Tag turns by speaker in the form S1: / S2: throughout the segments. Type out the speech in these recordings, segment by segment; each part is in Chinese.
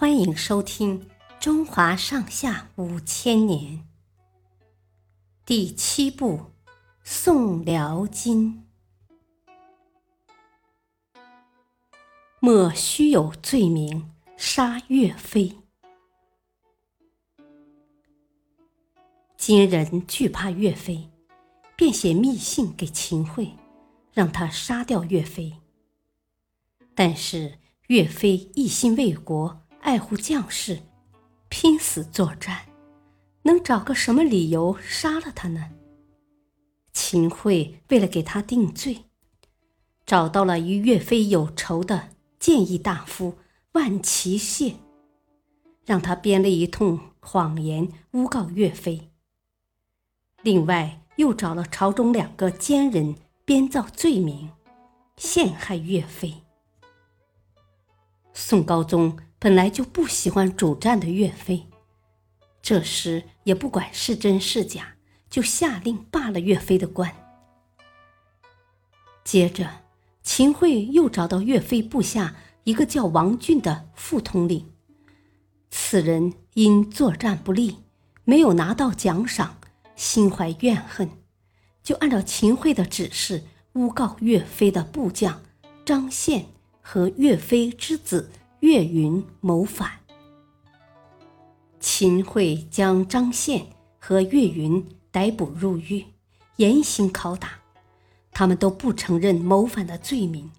S1: 欢迎收听《中华上下五千年》第七部《宋辽金》。莫须有罪名杀岳飞。金人惧怕岳飞，便写密信给秦桧，让他杀掉岳飞。但是岳飞一心为国。爱护将士，拼死作战，能找个什么理由杀了他呢？秦桧为了给他定罪，找到了与岳飞有仇的谏议大夫万齐谢，让他编了一通谎言诬告岳飞。另外，又找了朝中两个奸人编造罪名，陷害岳飞。宋高宗。本来就不喜欢主战的岳飞，这时也不管是真是假，就下令罢了岳飞的官。接着，秦桧又找到岳飞部下一个叫王俊的副统领，此人因作战不利，没有拿到奖赏，心怀怨恨，就按照秦桧的指示诬告岳飞的部将张宪和岳飞之子。岳云谋反，秦桧将张宪和岳云逮捕入狱，严刑拷打，他们都不承认谋反的罪名。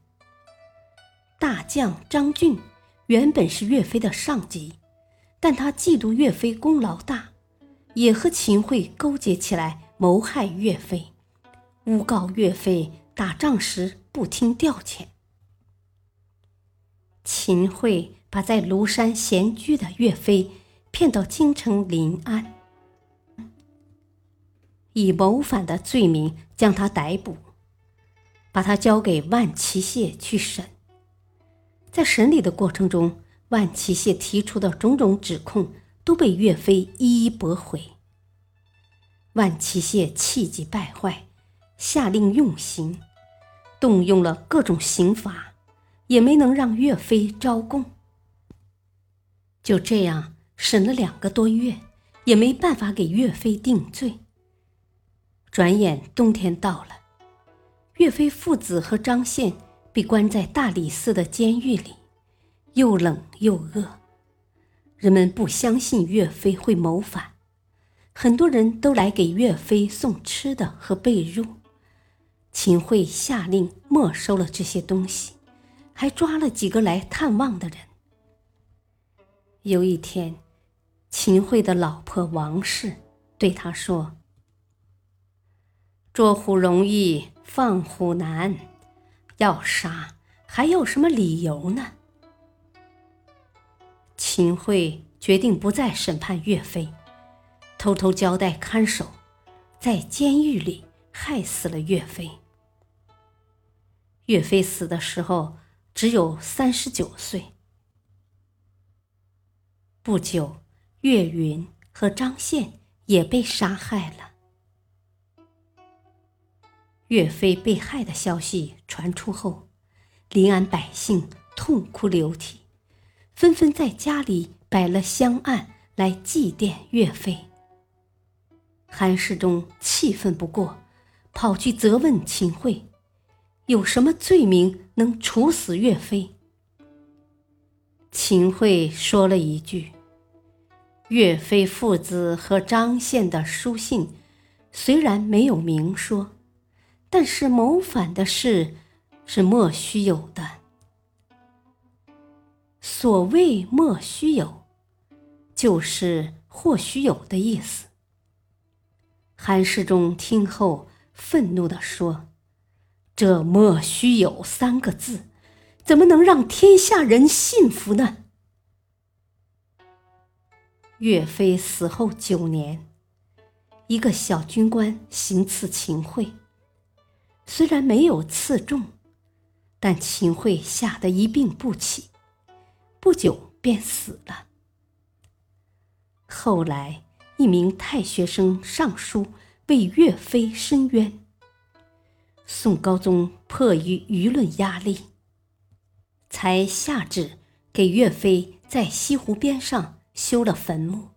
S1: 大将张俊原本是岳飞的上级，但他嫉妒岳飞功劳大，也和秦桧勾结起来谋害岳飞，诬告岳飞打仗时不听调遣。秦桧把在庐山闲居的岳飞骗到京城临安，以谋反的罪名将他逮捕，把他交给万齐谢去审。在审理的过程中，万齐谢提出的种种指控都被岳飞一一驳回。万齐谢气急败坏，下令用刑，动用了各种刑罚。也没能让岳飞招供。就这样审了两个多月，也没办法给岳飞定罪。转眼冬天到了，岳飞父子和张宪被关在大理寺的监狱里，又冷又饿。人们不相信岳飞会谋反，很多人都来给岳飞送吃的和被褥。秦桧下令没收了这些东西。还抓了几个来探望的人。有一天，秦桧的老婆王氏对他说：“捉虎容易放虎难，要杀还有什么理由呢？”秦桧决定不再审判岳飞，偷偷交代看守，在监狱里害死了岳飞。岳飞死的时候。只有三十九岁。不久，岳云和张宪也被杀害了。岳飞被害的消息传出后，临安百姓痛哭流涕，纷纷在家里摆了香案来祭奠岳飞。韩世忠气愤不过，跑去责问秦桧。有什么罪名能处死岳飞？秦桧说了一句：“岳飞父子和张宪的书信虽然没有明说，但是谋反的事是莫须有的。所谓莫须有，就是或许有的意思。”韩世忠听后愤怒地说。这莫须有三个字，怎么能让天下人信服呢？岳飞死后九年，一个小军官行刺秦桧，虽然没有刺中，但秦桧吓得一病不起，不久便死了。后来，一名太学生上书为岳飞申冤。宋高宗迫于舆论压力，才下旨给岳飞在西湖边上修了坟墓。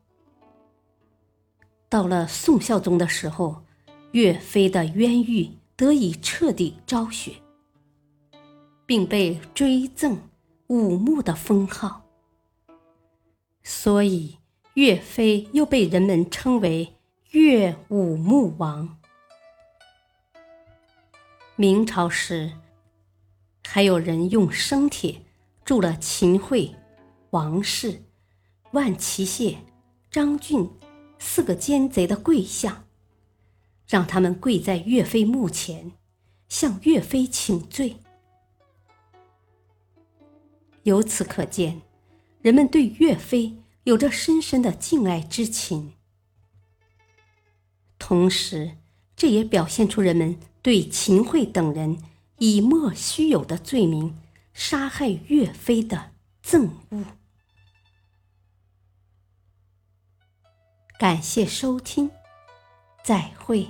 S1: 到了宋孝宗的时候，岳飞的冤狱得以彻底昭雪，并被追赠武穆的封号，所以岳飞又被人们称为岳武穆王。明朝时，还有人用生铁铸了秦桧、王氏、万骑谢、张俊四个奸贼的跪像，让他们跪在岳飞墓前，向岳飞请罪。由此可见，人们对岳飞有着深深的敬爱之情，同时，这也表现出人们。对秦桧等人以莫须有的罪名杀害岳飞的憎恶。感谢收听，再会。